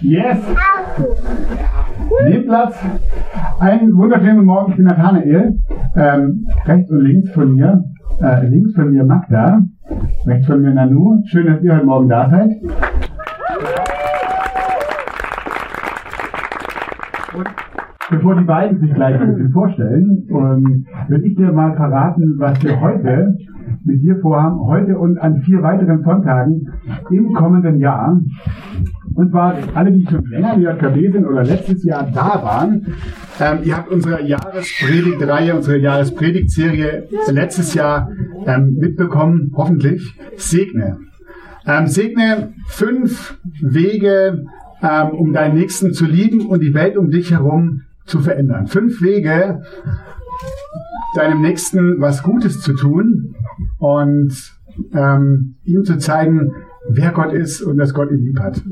Yes! Nehmt Platz. Einen wunderschönen guten Morgen, ich bin Nathanael. Ähm, rechts und links von mir, äh, links von mir Magda, rechts von mir Nanu. Schön, dass ihr heute Morgen da seid. Und bevor die beiden sich gleich ein bisschen vorstellen, ähm, würde ich dir mal verraten, was wir heute mit dir vorhaben, heute und an vier weiteren Sonntagen im kommenden Jahr. Und zwar alle, die schon länger in JKB sind oder letztes Jahr da waren, ähm, ihr habt unsere Jahrespredigtreihe, unsere Jahrespredigtserie letztes Jahr ähm, mitbekommen, hoffentlich. Segne. Ähm, segne fünf Wege, ähm, um deinen Nächsten zu lieben und die Welt um dich herum zu verändern. Fünf Wege, deinem Nächsten was Gutes zu tun und ähm, ihm zu zeigen, wer Gott ist und dass Gott ihn lieb hat.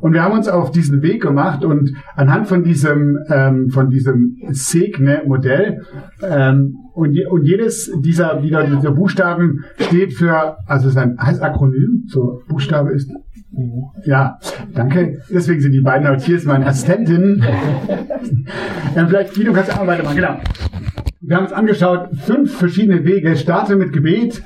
Und wir haben uns auf diesen Weg gemacht und anhand von diesem, ähm, von diesem Segne-Modell ähm, und, je, und jedes dieser, wieder dieser Buchstaben steht für, also sein heißt Akronym, so Buchstabe ist ja, danke. Deswegen sind die beiden heute hier, ist meine Assistentin. ähm, vielleicht, Guido, kannst du auch weitermachen, genau. Wir haben uns angeschaut, fünf verschiedene Wege. Starte mit Gebet.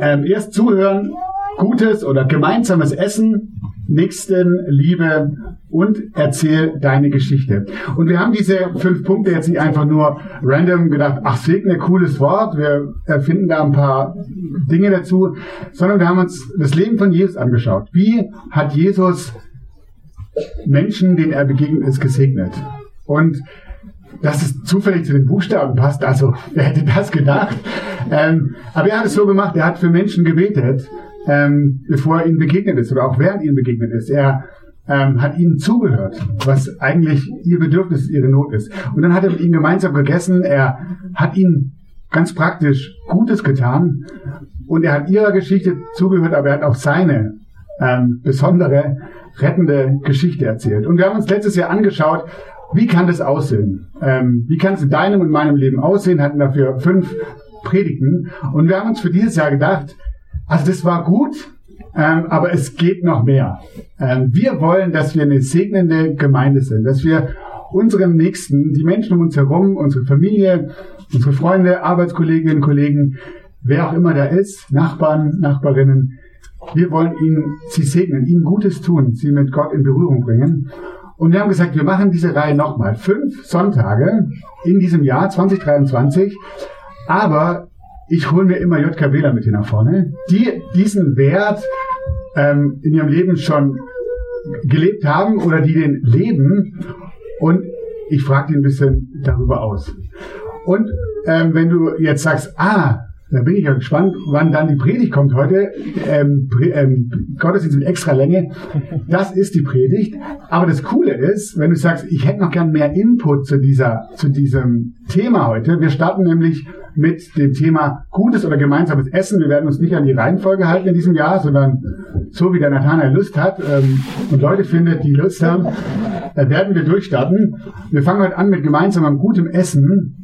Ähm, erst zuhören, gutes oder gemeinsames Essen, Nächstenliebe und erzähl deine Geschichte. Und wir haben diese fünf Punkte jetzt nicht einfach nur random gedacht, ach, segne, cooles Wort, wir erfinden da ein paar Dinge dazu, sondern wir haben uns das Leben von Jesus angeschaut. Wie hat Jesus Menschen, denen er begegnet ist, gesegnet? Und dass es zufällig zu den Buchstaben passt, also wer hätte das gedacht? Ähm, aber er hat es so gemacht, er hat für Menschen gebetet, ähm, bevor er ihnen begegnet ist oder auch während ihnen begegnet ist. Er ähm, hat ihnen zugehört, was eigentlich ihr Bedürfnis, ihre Not ist. Und dann hat er mit ihnen gemeinsam gegessen, er hat ihnen ganz praktisch Gutes getan und er hat ihrer Geschichte zugehört, aber er hat auch seine ähm, besondere, rettende Geschichte erzählt. Und wir haben uns letztes Jahr angeschaut, wie kann das aussehen? Ähm, wie kann es in deinem und meinem Leben aussehen? Hatten dafür fünf Predigten. Und wir haben uns für dieses Jahr gedacht, also das war gut, ähm, aber es geht noch mehr. Ähm, wir wollen, dass wir eine segnende Gemeinde sind, dass wir unseren Nächsten, die Menschen um uns herum, unsere Familie, unsere Freunde, Arbeitskolleginnen, Kollegen, wer auch immer da ist, Nachbarn, Nachbarinnen, wir wollen ihnen, sie segnen, ihnen Gutes tun, sie mit Gott in Berührung bringen. Und wir haben gesagt, wir machen diese Reihe nochmal. Fünf Sonntage in diesem Jahr 2023. Aber ich hole mir immer JKWler mit hier nach vorne, die diesen Wert ähm, in ihrem Leben schon gelebt haben oder die den leben. Und ich frage die ein bisschen darüber aus. Und ähm, wenn du jetzt sagst, ah, da bin ich ja gespannt, wann dann die Predigt kommt heute. Ähm, ähm, Gottesdienst mit extra Länge. Das ist die Predigt. Aber das Coole ist, wenn du sagst, ich hätte noch gern mehr Input zu dieser, zu diesem Thema heute. Wir starten nämlich mit dem Thema gutes oder gemeinsames Essen. Wir werden uns nicht an die Reihenfolge halten in diesem Jahr, sondern so wie der Nathanael Lust hat ähm, und Leute findet, die Lust haben, äh, werden wir durchstarten. Wir fangen heute an mit gemeinsamem gutem Essen.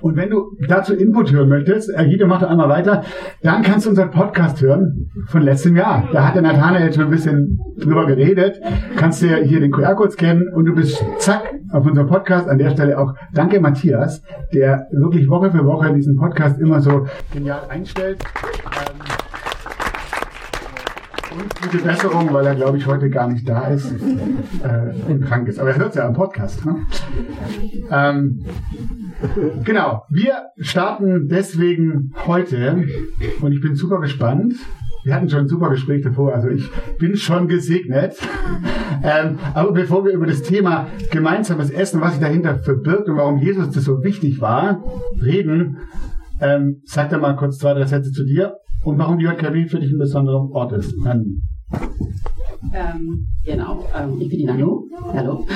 Und wenn du dazu Input hören möchtest, äh, Guido macht einmal weiter, dann kannst du unseren Podcast hören von letztem Jahr. Da hat der Nathanael schon ein bisschen drüber geredet. Kannst dir hier den QR-Code scannen und du bist zack auf unserem Podcast. An der Stelle auch danke Matthias, der wirklich Woche für Woche diesen Podcast immer so genial einstellt. Ähm, und gute Besserung, weil er, glaube ich, heute gar nicht da ist äh, und krank ist. Aber er hört es ja am Podcast. Ne? Ähm, genau, wir starten deswegen heute und ich bin super gespannt. Wir hatten schon ein super Gespräch davor, also ich bin schon gesegnet. ähm, aber bevor wir über das Thema gemeinsames Essen, was sich dahinter verbirgt und warum Jesus das so wichtig war, reden, ähm, sag da mal kurz zwei, drei Sätze zu dir und warum die JKW für dich ein besonderer Ort ist. Dann Ähm, genau, ähm, ich bin die Nanu. Hallo.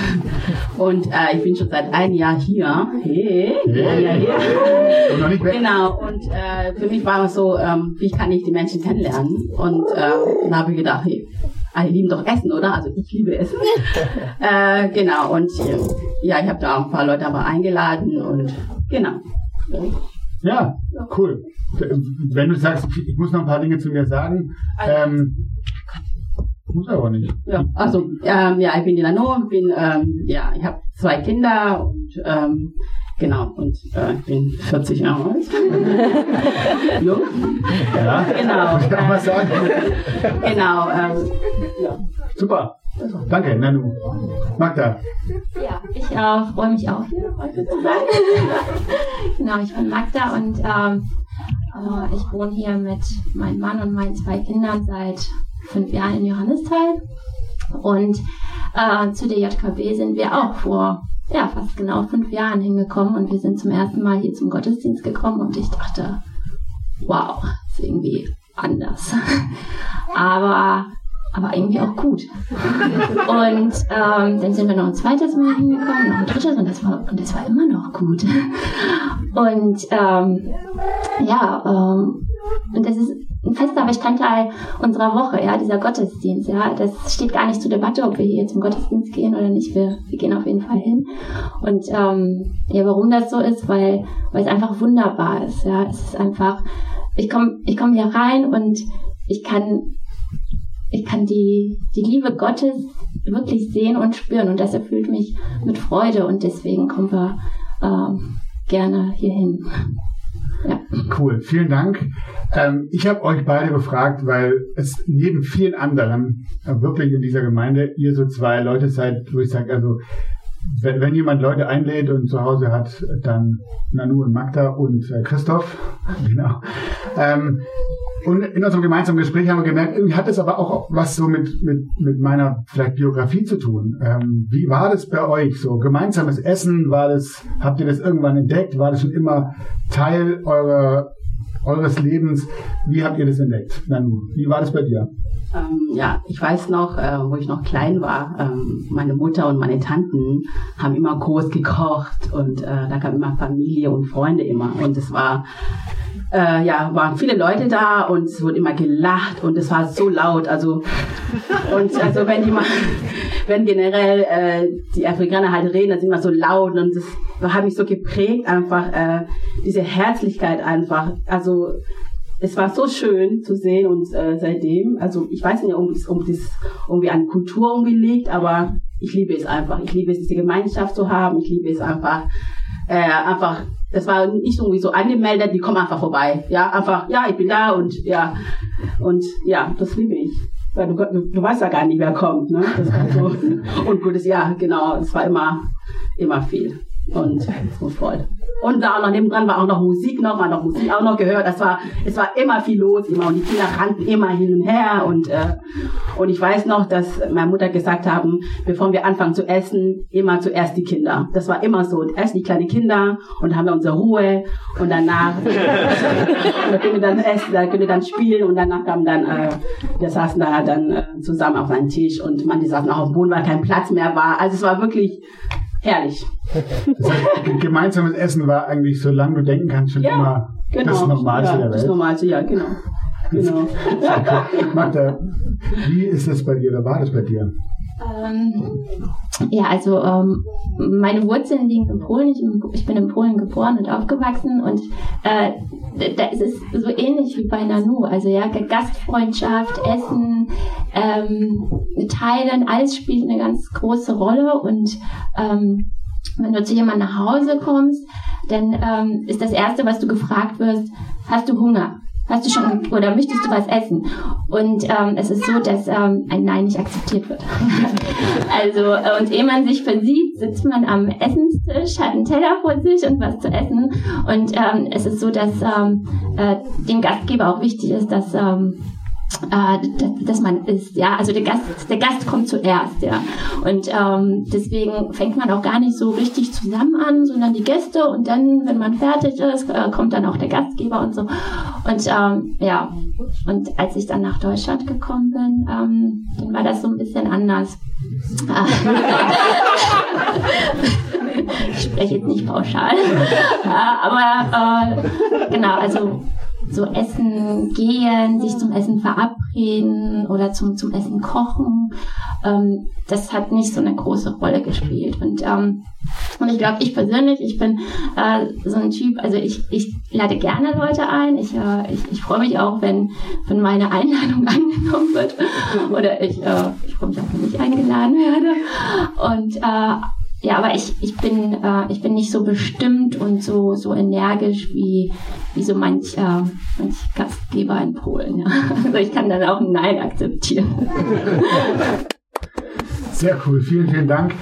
Und äh, ich bin schon seit einem Jahr hier. Hey, ein Jahr hier. Und noch nicht weg. Genau, und äh, für mich war es so, ähm, wie kann ich die Menschen kennenlernen? Und äh, dann habe ich gedacht, hey, alle lieben doch Essen, oder? Also ich liebe Essen. äh, genau, und ja, ich habe da auch ein paar Leute aber eingeladen und genau. Ja, cool. Wenn du sagst, ich muss noch ein paar Dinge zu mir sagen, ähm, muss aber nicht. Ja, also ähm, ja, ich bin die Nano, bin ähm, ja, ich habe zwei Kinder und ähm, genau und äh, ich bin 40 Jahre alt. Jung. Ja, Genau. ich auch mal sagen. Genau. Ähm, ja. Super. Danke, Nanu. Magda. Ja, ich äh, freue mich auch hier heute zu sein. genau, ich bin Magda und ähm, äh, ich wohne hier mit meinem Mann und meinen zwei Kindern seit fünf Jahren in Johannisthal. Und äh, zu der JKB sind wir auch vor ja, fast genau fünf Jahren hingekommen und wir sind zum ersten Mal hier zum Gottesdienst gekommen und ich dachte, wow, ist irgendwie anders. aber, aber irgendwie auch gut. Und ähm, dann sind wir noch ein zweites Mal hingekommen, noch ein drittes und das war, und das war immer noch gut. Und ähm, ja, ähm, und das ist ein fester Bestandteil unserer Woche, ja, dieser Gottesdienst, ja. Das steht gar nicht zur Debatte, ob wir hier zum Gottesdienst gehen oder nicht. Wir, wir gehen auf jeden Fall hin. Und ähm, ja, warum das so ist, weil, weil es einfach wunderbar ist, ja. Es ist einfach, ich komme ich komm hier rein und ich kann ich kann die, die Liebe Gottes wirklich sehen und spüren und das erfüllt mich mit Freude und deswegen kommen wir ähm, gerne hierhin. Ja. Cool, vielen Dank. Ähm, ich habe euch beide befragt, weil es neben vielen anderen äh, wirklich in dieser Gemeinde ihr so zwei Leute seid, wo ich sage, also wenn, wenn jemand Leute einlädt und zu Hause hat, dann Nanu und Magda und äh, Christoph. Genau. Ähm, und in unserem gemeinsamen Gespräch haben wir gemerkt, irgendwie hat es aber auch was so mit, mit, mit meiner vielleicht Biografie zu tun. Ähm, wie war das bei euch so? Gemeinsames Essen, war das, habt ihr das irgendwann entdeckt? War das schon immer Teil eurer, eures Lebens? Wie habt ihr das entdeckt? Nanu, wie war das bei dir? Ähm, ja, ich weiß noch, äh, wo ich noch klein war, ähm, meine Mutter und meine Tanten haben immer groß gekocht und äh, da kam immer Familie und Freunde immer und es war äh, ja, waren viele Leute da und es wurde immer gelacht und es war so laut. Also und also wenn mal, wenn generell äh, die Afrikaner halt reden, dann sind immer so laut und das hat mich so geprägt einfach äh, diese Herzlichkeit einfach. Also es war so schön zu sehen und äh, seitdem, also ich weiß nicht, ob es um das irgendwie an Kultur irgendwie liegt, aber ich liebe es einfach. Ich liebe es, diese Gemeinschaft zu haben. Ich liebe es einfach, äh, einfach, das war nicht irgendwie so angemeldet, die kommen einfach vorbei. Ja, einfach, ja, ich bin da und ja, und ja, das liebe ich. Weil du, du, du weißt ja gar nicht, wer kommt, ne? Das war so. Und gutes Jahr, genau, es war immer, immer viel. Und so voll. Und da auch noch nebendran war auch noch Musik noch, war noch Musik auch noch gehört. Das war, es war immer viel los, immer und die Kinder rannten immer hin und her und äh, und ich weiß noch, dass meine Mutter gesagt haben, bevor wir anfangen zu essen, immer zuerst die Kinder. Das war immer so. Erst die kleinen Kinder und haben wir unsere Ruhe und danach da können wir dann essen, da können wir dann spielen und danach kam dann, äh, wir saßen da dann äh, zusammen auf einem Tisch und manche saßen auch auf dem Boden, weil kein Platz mehr war. Also es war wirklich herrlich. Das heißt, gemeinsames Essen war eigentlich, solange du denken kannst, schon Ja, immer Genau. das Normalste ja, der Das Welt. Normalste, ja, genau. Genau. Magda, wie ist das bei dir oder war das bei dir? Ähm, ja, also ähm, meine Wurzeln liegen in Polen. Ich, ich bin in Polen geboren und aufgewachsen und äh, da ist es so ähnlich wie bei Nanu. Also ja, Gastfreundschaft, Essen, ähm, Teilen, alles spielt eine ganz große Rolle und ähm, wenn du zu jemandem nach Hause kommst, dann ähm, ist das Erste, was du gefragt wirst, hast du Hunger? Hast du schon oder möchtest du was essen? Und ähm, es ist so, dass ähm, ein Nein nicht akzeptiert wird. also äh, und ehe man sich versieht, sitzt man am Essenstisch, hat einen Teller vor sich und was zu essen. Und ähm, es ist so, dass ähm, äh, dem Gastgeber auch wichtig ist, dass ähm, äh, dass man ist, ja, also der Gast, der Gast kommt zuerst, ja, und ähm, deswegen fängt man auch gar nicht so richtig zusammen an, sondern die Gäste und dann, wenn man fertig ist, äh, kommt dann auch der Gastgeber und so. Und ähm, ja, und als ich dann nach Deutschland gekommen bin, ähm, dann war das so ein bisschen anders. ich spreche jetzt nicht pauschal, aber äh, genau, also so essen gehen, sich zum Essen verabreden oder zum, zum Essen kochen, ähm, das hat nicht so eine große Rolle gespielt. Und, ähm, und ich glaube, ich persönlich, ich bin äh, so ein Typ, also ich, ich lade gerne Leute ein. Ich, äh, ich, ich freue mich auch, wenn, wenn meine Einladung angenommen wird. Oder ich, äh, ich freue mich auch, wenn ich eingeladen werde. Und äh, ja, aber ich, ich bin äh, ich bin nicht so bestimmt und so so energisch wie wie so manch, äh, manch Gastgeber in Polen. Ja. Also ich kann dann auch ein Nein akzeptieren. Sehr cool, vielen, vielen Dank.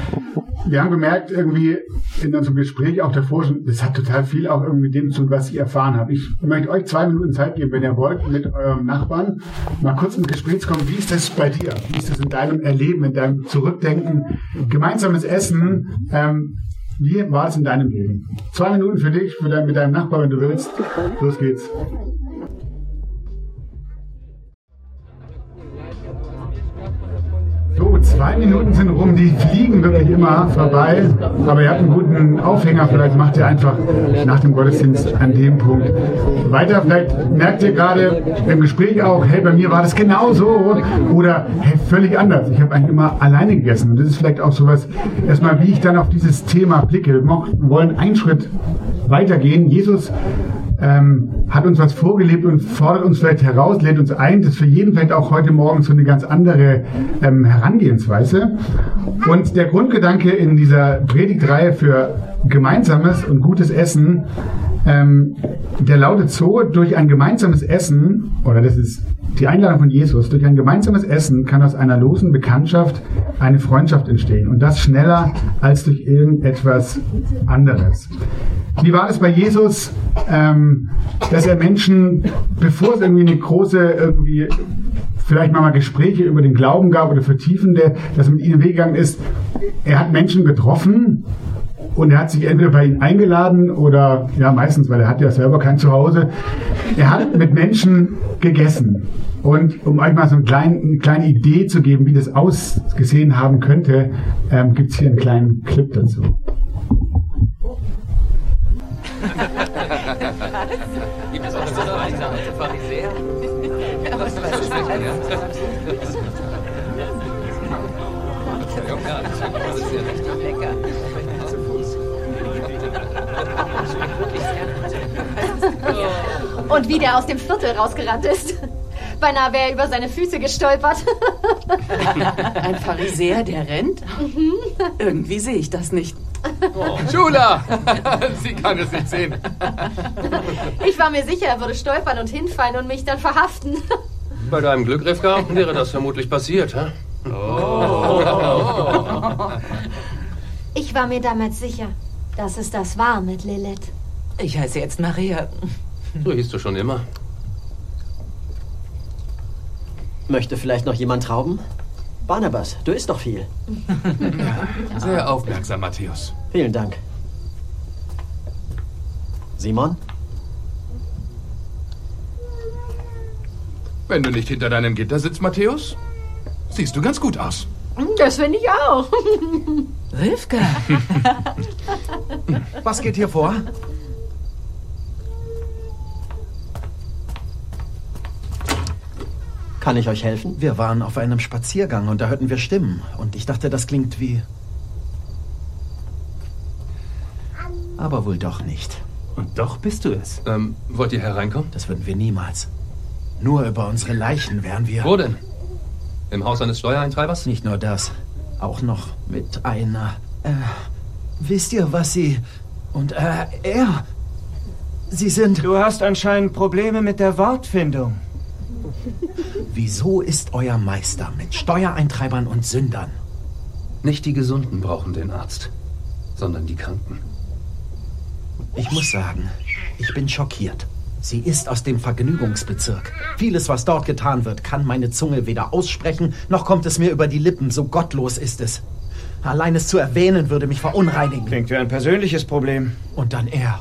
Wir haben gemerkt, irgendwie in unserem Gespräch auch davor schon, das hat total viel auch irgendwie mit dem zu tun, was ich erfahren habe. Ich möchte euch zwei Minuten Zeit geben, wenn ihr wollt, mit eurem Nachbarn mal kurz ins Gespräch zu kommen. Wie ist das bei dir? Wie ist das in deinem Erleben, in deinem Zurückdenken? Gemeinsames Essen, ähm, wie war es in deinem Leben? Zwei Minuten für dich, für dein, mit deinem Nachbarn, wenn du willst. Los geht's. Zwei Minuten sind rum, die fliegen wirklich immer vorbei. Aber ihr habt einen guten Aufhänger, vielleicht macht ihr einfach nach dem Gottesdienst an dem Punkt weiter. Vielleicht merkt ihr gerade im Gespräch auch, hey, bei mir war das genau so oder hey, völlig anders. Ich habe eigentlich immer alleine gegessen. Und das ist vielleicht auch sowas, erstmal, wie ich dann auf dieses Thema blicke. Wir wollen einen Schritt weitergehen. Jesus ähm, hat uns was vorgelebt und fordert uns vielleicht heraus, lädt uns ein. Das ist für jeden vielleicht auch heute Morgen so eine ganz andere ähm, Herangehensweise. Und der Grundgedanke in dieser Predigtreihe für gemeinsames und gutes Essen, ähm, der lautet so, durch ein gemeinsames Essen, oder das ist die Einladung von Jesus, durch ein gemeinsames Essen kann aus einer losen Bekanntschaft eine Freundschaft entstehen. Und das schneller als durch irgendetwas anderes. Wie war es bei Jesus, ähm, dass er Menschen, bevor es irgendwie eine große, irgendwie vielleicht mal, Gespräche über den Glauben gab oder vertiefende, dass er mit ihnen weggegangen ist, er hat Menschen getroffen und er hat sich entweder bei ihnen eingeladen oder, ja meistens, weil er hat ja selber kein Zuhause, er hat mit Menschen gegessen. Und um euch mal so eine kleine, eine kleine Idee zu geben, wie das ausgesehen haben könnte, ähm, gibt es hier einen kleinen Clip dazu. Gibt es auch so eine alte Pharisäer? Was weiß ich Und wie der aus dem Viertel rausgerannt ist. Beinahe wäre er über seine Füße gestolpert. Ein Pharisäer, der rennt? Mhm. Irgendwie sehe ich das nicht. Oh. Schula! Sie kann es nicht sehen. Ich war mir sicher, er würde stolpern und hinfallen und mich dann verhaften. Bei deinem Glück, Rivka, wäre das vermutlich passiert, hä? Oh. Ich war mir damals sicher, dass es das war mit Lilith. Ich heiße jetzt Maria. So hieß du schon immer. Möchte vielleicht noch jemand Trauben? Barnabas, du isst doch viel. Sehr aufmerksam, Matthäus. Vielen Dank. Simon? Wenn du nicht hinter deinem Gitter sitzt, Matthäus, siehst du ganz gut aus. Das finde ich auch. Rivka. Was geht hier vor? Kann ich euch helfen? Wir waren auf einem Spaziergang und da hörten wir Stimmen. Und ich dachte, das klingt wie... Aber wohl doch nicht. Und doch bist du es. Ähm, wollt ihr hereinkommen? Das würden wir niemals. Nur über unsere Leichen wären wir... Wo denn? Im Haus eines Steuereintreibers? Nicht nur das. Auch noch mit einer... Äh, wisst ihr, was sie... Und äh, er... Sie sind... Du hast anscheinend Probleme mit der Wortfindung. Wieso ist euer Meister mit Steuereintreibern und Sündern? Nicht die Gesunden brauchen den Arzt, sondern die Kranken. Ich muss sagen, ich bin schockiert. Sie ist aus dem Vergnügungsbezirk. Vieles, was dort getan wird, kann meine Zunge weder aussprechen, noch kommt es mir über die Lippen, so gottlos ist es. Allein es zu erwähnen, würde mich verunreinigen. Klingt wie ein persönliches Problem. Und dann er.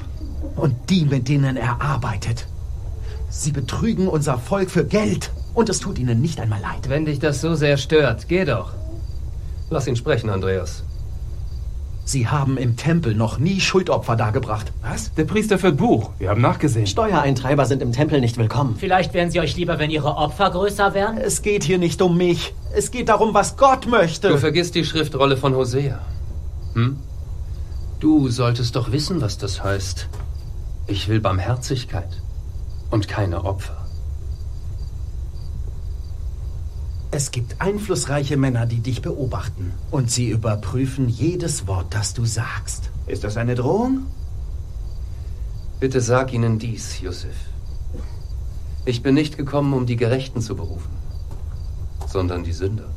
Und die, mit denen er arbeitet. Sie betrügen unser Volk für Geld. Und es tut ihnen nicht einmal leid. Wenn dich das so sehr stört, geh doch. Lass ihn sprechen, Andreas. Sie haben im Tempel noch nie Schuldopfer dargebracht. Was? Der Priester führt Buch. Wir haben nachgesehen. Steuereintreiber sind im Tempel nicht willkommen. Vielleicht wären sie euch lieber, wenn ihre Opfer größer wären? Es geht hier nicht um mich. Es geht darum, was Gott möchte. Du vergisst die Schriftrolle von Hosea. Hm? Du solltest doch wissen, was das heißt. Ich will Barmherzigkeit und keine Opfer. Es gibt einflussreiche Männer, die dich beobachten. Und sie überprüfen jedes Wort, das du sagst. Ist das eine Drohung? Bitte sag ihnen dies, Yusuf. Ich bin nicht gekommen, um die Gerechten zu berufen, sondern die Sünder.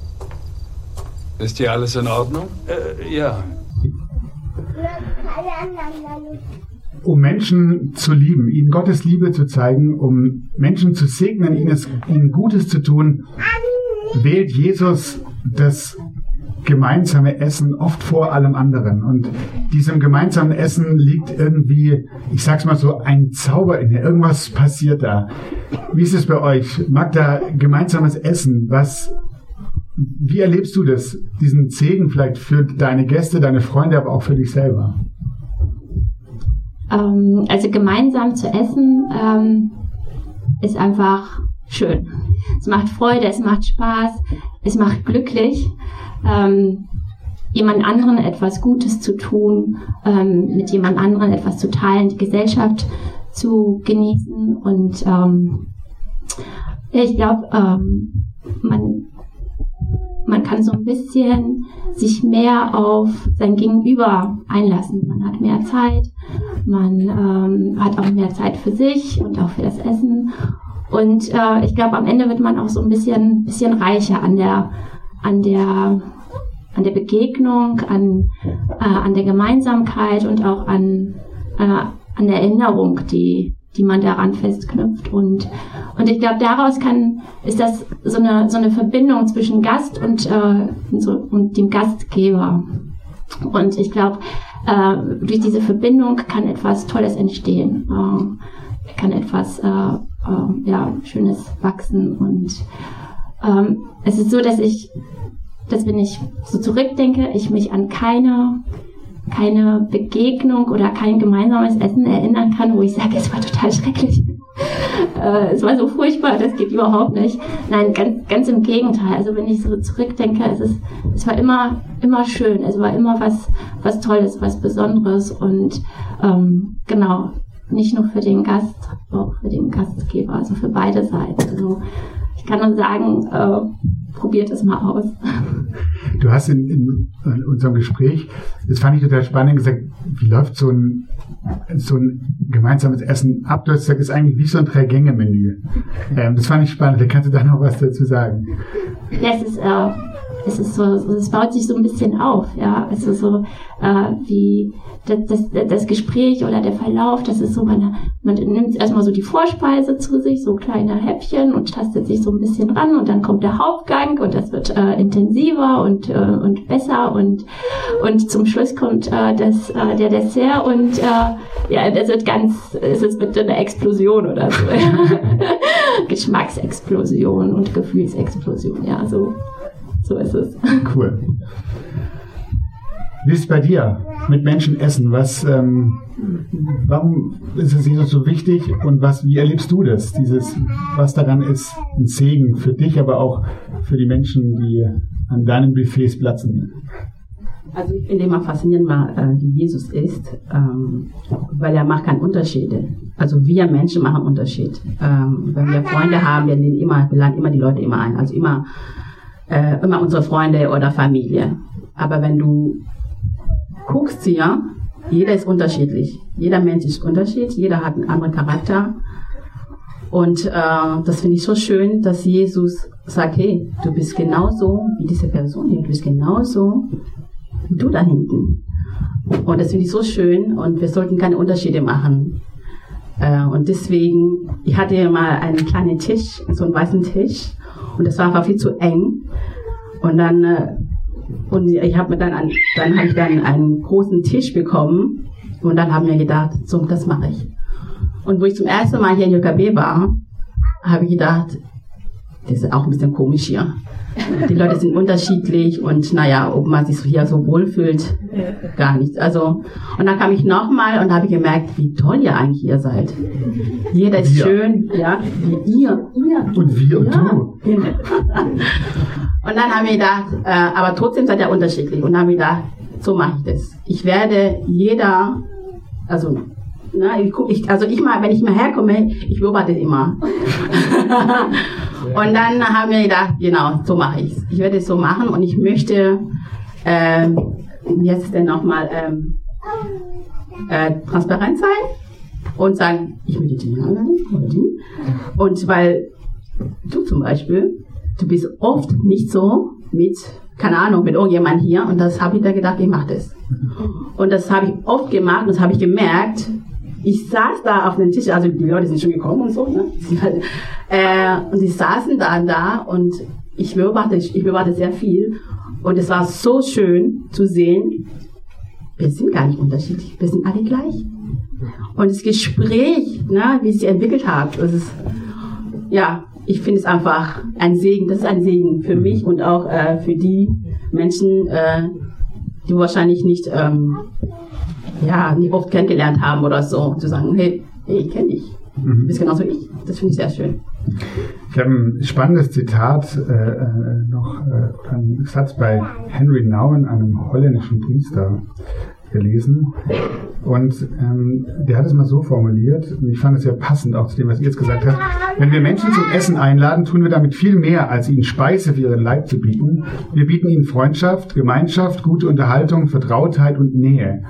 Ist hier alles in Ordnung? Äh, ja. Um Menschen zu lieben, ihnen Gottes Liebe zu zeigen, um Menschen zu segnen, ihnen, ihnen Gutes zu tun, wählt Jesus das gemeinsame Essen oft vor allem anderen. Und diesem gemeinsamen Essen liegt irgendwie, ich sag's mal so, ein Zauber inne. Irgendwas passiert da. Wie ist es bei euch? Magda, gemeinsames Essen, was, wie erlebst du das? Diesen Segen vielleicht für deine Gäste, deine Freunde, aber auch für dich selber? Ähm, also gemeinsam zu essen ähm, ist einfach schön. Es macht Freude, es macht Spaß, es macht glücklich, ähm, jemand anderen etwas Gutes zu tun, ähm, mit jemand anderen etwas zu teilen, die Gesellschaft zu genießen und ähm, ich glaube, ähm, man, man kann so ein bisschen sich mehr auf sein Gegenüber einlassen. Man hat mehr Zeit, man ähm, hat auch mehr Zeit für sich und auch für das Essen. Und äh, ich glaube, am Ende wird man auch so ein bisschen, bisschen reicher an der, an der, an der Begegnung, an, äh, an der Gemeinsamkeit und auch an, äh, an der Erinnerung, die, die man daran festknüpft. Und, und ich glaube, daraus kann, ist das so eine, so eine Verbindung zwischen Gast und, äh, so, und dem Gastgeber. Und ich glaube, äh, durch diese Verbindung kann etwas Tolles entstehen. Äh, kann etwas äh, äh, ja, Schönes wachsen. Und ähm, es ist so, dass ich, dass wenn ich so zurückdenke, ich mich an keine keine Begegnung oder kein gemeinsames Essen erinnern kann, wo ich sage, es war total schrecklich. äh, es war so furchtbar, das geht überhaupt nicht. Nein, ganz, ganz im Gegenteil. Also wenn ich so zurückdenke, es, ist, es war immer, immer schön. Es war immer was, was Tolles, was Besonderes und ähm, genau, nicht nur für den Gast, auch für den Gastgeber, also für beide Seiten. Also ich kann nur sagen, äh, probiert es mal aus. Du hast in, in, in, unserem Gespräch, das fand ich total spannend, gesagt, wie läuft so ein, so ein gemeinsames Essen ab? Du hast gesagt, ist eigentlich wie so ein Drei-Gänge-Menü. Ähm, das fand ich spannend, da kannst du da noch was dazu sagen. Ja, es ist, äh, es ist so, es baut sich so ein bisschen auf, ja. Also so äh, wie das, das, das Gespräch oder der Verlauf, das ist so, man, man nimmt erstmal so die Vorspeise zu sich, so kleine Häppchen und tastet sich so ein bisschen ran und dann kommt der Hauptgang und das wird äh, intensiver und, äh, und besser und, und zum Schluss kommt äh, das, äh, der Dessert und äh, ja, das wird ganz, es ist bitte eine Explosion oder so. Geschmacksexplosion und Gefühlsexplosion, ja, so, so ist es. Cool. Wie ist es bei dir mit Menschen essen? Was, ähm, warum ist es dir so wichtig und was, wie erlebst du das? Dieses, was daran ist ein Segen für dich, aber auch für die Menschen, die an deinen Buffets platzen? Also ich finde immer faszinierend, äh, wie Jesus ist, ähm, weil er macht keine Unterschiede. Also wir Menschen machen Unterschied. Ähm, wenn wir Freunde haben, wir laden immer, wir laden immer die Leute immer ein. Also immer, äh, immer unsere Freunde oder Familie. Aber wenn du guckst ja, jeder ist unterschiedlich. Jeder Mensch ist unterschiedlich, jeder hat einen anderen Charakter. Und äh, das finde ich so schön, dass Jesus sagt, hey, du bist genauso wie diese Person hier, du bist genauso wie du da hinten. Und das finde ich so schön und wir sollten keine Unterschiede machen. Äh, und deswegen, ich hatte mal einen kleinen Tisch, so einen weißen Tisch, und das war einfach viel zu eng. Und dann, äh, und ich habe mir dann, an, dann habe ich dann einen großen Tisch bekommen, und dann haben wir gedacht, so, das mache ich. Und wo ich zum ersten Mal hier in JKB war, habe ich gedacht, das ist auch ein bisschen komisch hier. Die Leute sind unterschiedlich und naja, ob man sich hier so wohlfühlt, gar nicht. Also, und dann kam ich nochmal und habe gemerkt, wie toll ihr eigentlich hier seid. Jeder ist Wir. schön, ja, wie ihr, ihr. Und wir und Ja. du. Genau. Und dann haben wir gedacht, äh, aber trotzdem seid ihr unterschiedlich. Und dann haben wir gedacht, so mache ich das. Ich werde jeder, also, na, ich, guck- ich, also ich mal, wenn ich mal herkomme, ich beobachte immer. und dann haben wir gedacht, genau, so mache ich es. Ich werde es so machen und ich möchte, heißt es denn nochmal, ähm, äh, transparent sein und sagen, ich möchte die oder die. Und weil du zum Beispiel, du bist oft nicht so mit, keine Ahnung, mit irgendjemand hier und das habe ich da gedacht, ich mache das. Und das habe ich oft gemacht und das habe ich gemerkt. Ich saß da auf dem Tisch, also die Leute sind schon gekommen und so, ne? äh, und die saßen da und da und ich beobachte, ich beobachte sehr viel und es war so schön zu sehen, wir sind gar nicht unterschiedlich, wir sind alle gleich. Und das Gespräch, ne, wie es sich entwickelt hat, das ist, ja, ich finde es einfach ein Segen. Das ist ein Segen für mich und auch äh, für die Menschen, äh, die wahrscheinlich nicht, ähm, ja, nicht oft kennengelernt haben oder so, zu sagen, hey, hey ich kenne dich. Du bist genauso wie ich. Das finde ich sehr schön. Ich habe ein spannendes Zitat, äh, äh, noch äh, einen Satz bei Henry Nouwen, einem holländischen Priester, gelesen. Und ähm, der hat es mal so formuliert, und ich fand es sehr passend auch zu dem, was ihr jetzt gesagt habt. Wenn wir Menschen zum Essen einladen, tun wir damit viel mehr, als ihnen Speise für ihren Leib zu bieten. Wir bieten ihnen Freundschaft, Gemeinschaft, gute Unterhaltung, Vertrautheit und Nähe.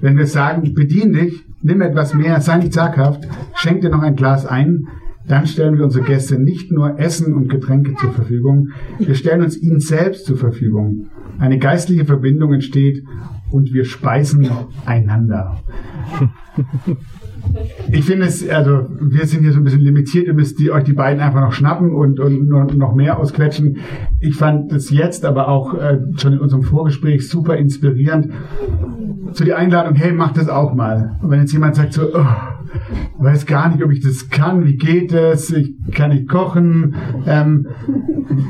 Wenn wir sagen, bedien dich, nimm etwas mehr, sei nicht zaghaft, schenk dir noch ein Glas ein, dann stellen wir unsere Gäste nicht nur Essen und Getränke zur Verfügung, wir stellen uns ihnen selbst zur Verfügung. Eine geistliche Verbindung entsteht und wir speisen einander. Ich finde es, also wir sind hier so ein bisschen limitiert, ihr müsst die, euch die beiden einfach noch schnappen und, und noch mehr ausquetschen. Ich fand es jetzt aber auch äh, schon in unserem Vorgespräch super inspirierend. Zu die Einladung, hey, mach das auch mal. Und wenn jetzt jemand sagt so, oh, weiß gar nicht, ob ich das kann, wie geht es, ich kann nicht kochen, ähm,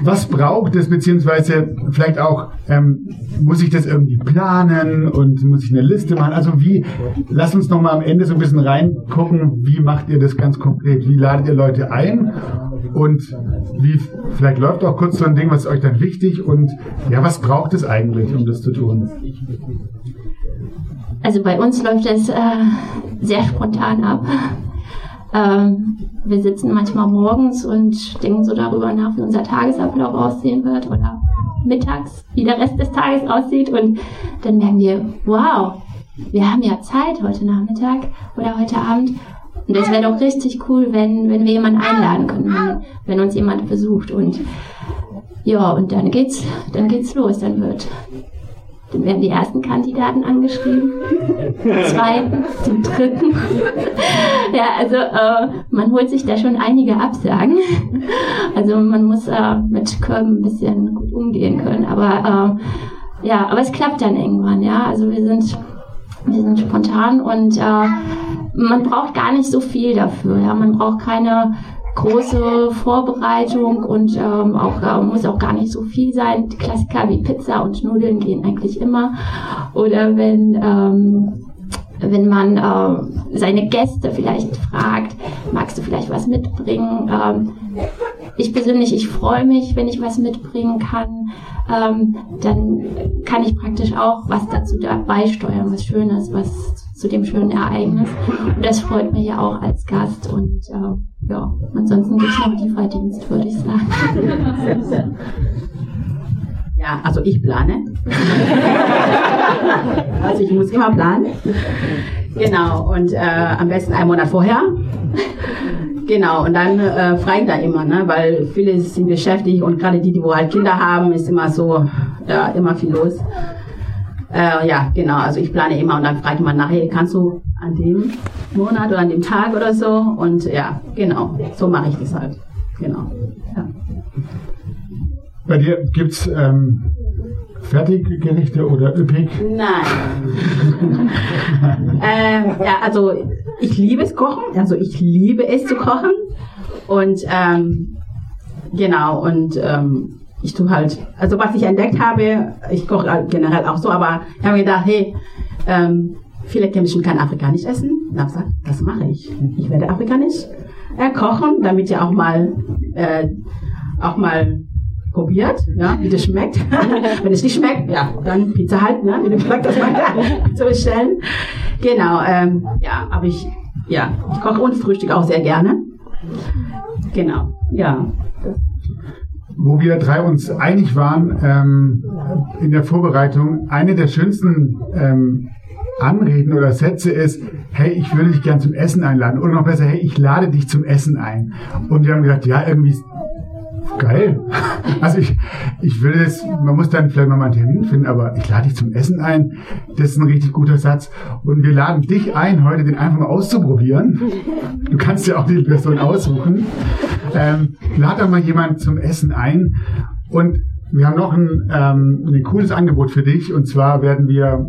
was braucht es, beziehungsweise vielleicht auch, ähm, muss ich das irgendwie planen und muss ich eine Liste machen? Also wie, lass uns noch mal am Ende so ein bisschen reingucken, wie macht ihr das ganz konkret? Wie ladet ihr Leute ein? Und wie, vielleicht läuft auch kurz so ein Ding, was ist euch dann wichtig und ja, was braucht es eigentlich, um das zu tun? Also bei uns läuft das äh, sehr spontan ab. Ähm, wir sitzen manchmal morgens und denken so darüber nach, wie unser Tagesablauf aussehen wird oder mittags, wie der Rest des Tages aussieht. Und dann merken wir, wow, wir haben ja Zeit heute Nachmittag oder heute Abend. Und das wäre doch richtig cool, wenn, wenn wir jemanden einladen können, wenn, wenn uns jemand besucht. Und ja, und dann geht's, dann geht's los, dann wird dann werden die ersten Kandidaten angeschrieben, den zweiten, den dritten. ja, also äh, man holt sich da schon einige Absagen. Also man muss äh, mit Körben ein bisschen gut umgehen können. Aber äh, ja, aber es klappt dann irgendwann, ja. Also wir sind wir sind spontan und äh, man braucht gar nicht so viel dafür. Ja, man braucht keine große Vorbereitung und ähm, auch äh, muss auch gar nicht so viel sein. Die Klassiker wie Pizza und Nudeln gehen eigentlich immer. Oder wenn ähm, wenn man äh, seine Gäste vielleicht fragt, magst du vielleicht was mitbringen? Ähm, ich persönlich, ich freue mich, wenn ich was mitbringen kann. Ähm, dann kann ich praktisch auch was dazu dabei steuern, was Schönes, was zu dem schönen Ereignis. Und das freut mich ja auch als Gast. Und äh, ja, ansonsten gibt es noch Lieferdienst, würde ich sagen. Ja, also ich plane. also ich muss immer planen. Genau, und äh, am besten einen Monat vorher. Genau, und dann äh, frage ich da immer, ne, weil viele sind beschäftigt und gerade die, die wo halt Kinder haben, ist immer so, ja, immer viel los. Äh, ja, genau. Also ich plane immer und dann frage ich mal nachher, kannst du an dem Monat oder an dem Tag oder so? Und ja, genau. So mache ich das halt. Genau. Ja. Bei dir gibt's ähm, Fertiggerichte oder üppig? Nein. ähm, ja, also ich liebe es kochen. Also ich liebe es zu kochen. Und ähm, genau, und ähm, ich tue halt, also was ich entdeckt habe, ich koche halt generell auch so, aber ich habe mir gedacht, hey, ähm, viele Menschen kann afrikanisch essen. Da habe gesagt, das mache ich. Ich werde afrikanisch äh, kochen, damit ihr auch mal äh, auch mal probiert, ja, wie das schmeckt. Wenn es nicht schmeckt, ja, dann Pizza halt, ne, wie du gesagt hast, Pizza bestellen. Genau, ähm, ja, aber ich, ja, ich koche und frühstück auch sehr gerne. Genau, ja. Wo wir drei uns einig waren ähm, in der Vorbereitung, eine der schönsten ähm, Anreden oder Sätze ist, hey, ich würde dich gern zum Essen einladen. Oder noch besser, hey, ich lade dich zum Essen ein. Und wir haben gesagt, ja, irgendwie geil. Also ich, ich will es, man muss dann vielleicht mal einen Termin finden, aber ich lade dich zum Essen ein. Das ist ein richtig guter Satz. Und wir laden dich ein, heute den einfach mal auszuprobieren. Du kannst ja auch die Person aussuchen. Ähm, doch mal jemand zum Essen ein. Und wir haben noch ein, ähm, ein cooles Angebot für dich. Und zwar werden wir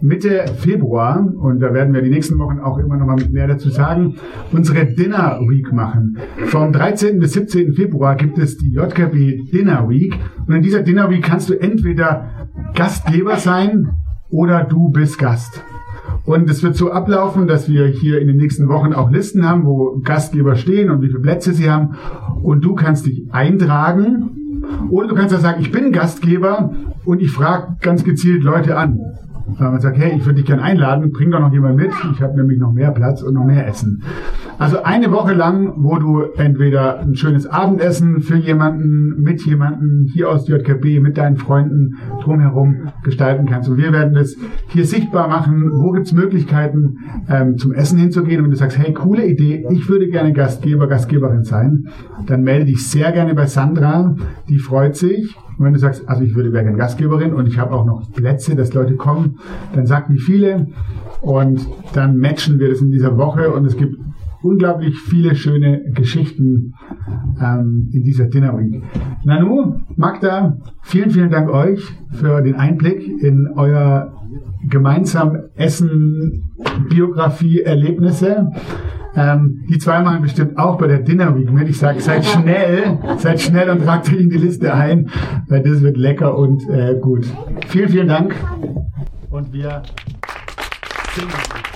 Mitte Februar, und da werden wir die nächsten Wochen auch immer noch mal mehr dazu sagen, unsere Dinner Week machen. Vom 13. bis 17. Februar gibt es die JKB Dinner Week. Und in dieser Dinner Week kannst du entweder Gastgeber sein oder du bist Gast. Und es wird so ablaufen, dass wir hier in den nächsten Wochen auch Listen haben, wo Gastgeber stehen und wie viele Plätze sie haben. Und du kannst dich eintragen. Oder du kannst ja sagen, ich bin Gastgeber und ich frage ganz gezielt Leute an. Wenn man sagt, hey, ich würde dich gerne einladen, bring doch noch jemand mit, ich habe nämlich noch mehr Platz und noch mehr Essen. Also eine Woche lang, wo du entweder ein schönes Abendessen für jemanden, mit jemanden hier aus JKB, mit deinen Freunden drumherum gestalten kannst. Und wir werden das hier sichtbar machen, wo gibt's Möglichkeiten ähm, zum Essen hinzugehen. Und wenn du sagst, hey, coole Idee, ich würde gerne Gastgeber, Gastgeberin sein, dann melde dich sehr gerne bei Sandra, die freut sich. Und wenn du sagst, also ich würde gerne Gastgeberin und ich habe auch noch Plätze, dass Leute kommen, dann sag wie viele und dann matchen wir das in dieser Woche und es gibt unglaublich viele schöne Geschichten ähm, in dieser Dinner Week. Nanu, Magda, vielen, vielen Dank euch für den Einblick in euer gemeinsam Essen, Biografie, Erlebnisse. Ähm, die zwei machen bestimmt auch bei der Dinner Week mit. Ich sage, seid schnell, seid schnell und tragt euch in die Liste ein, weil das wird lecker und äh, gut. Vielen, vielen Dank. Und wir singen.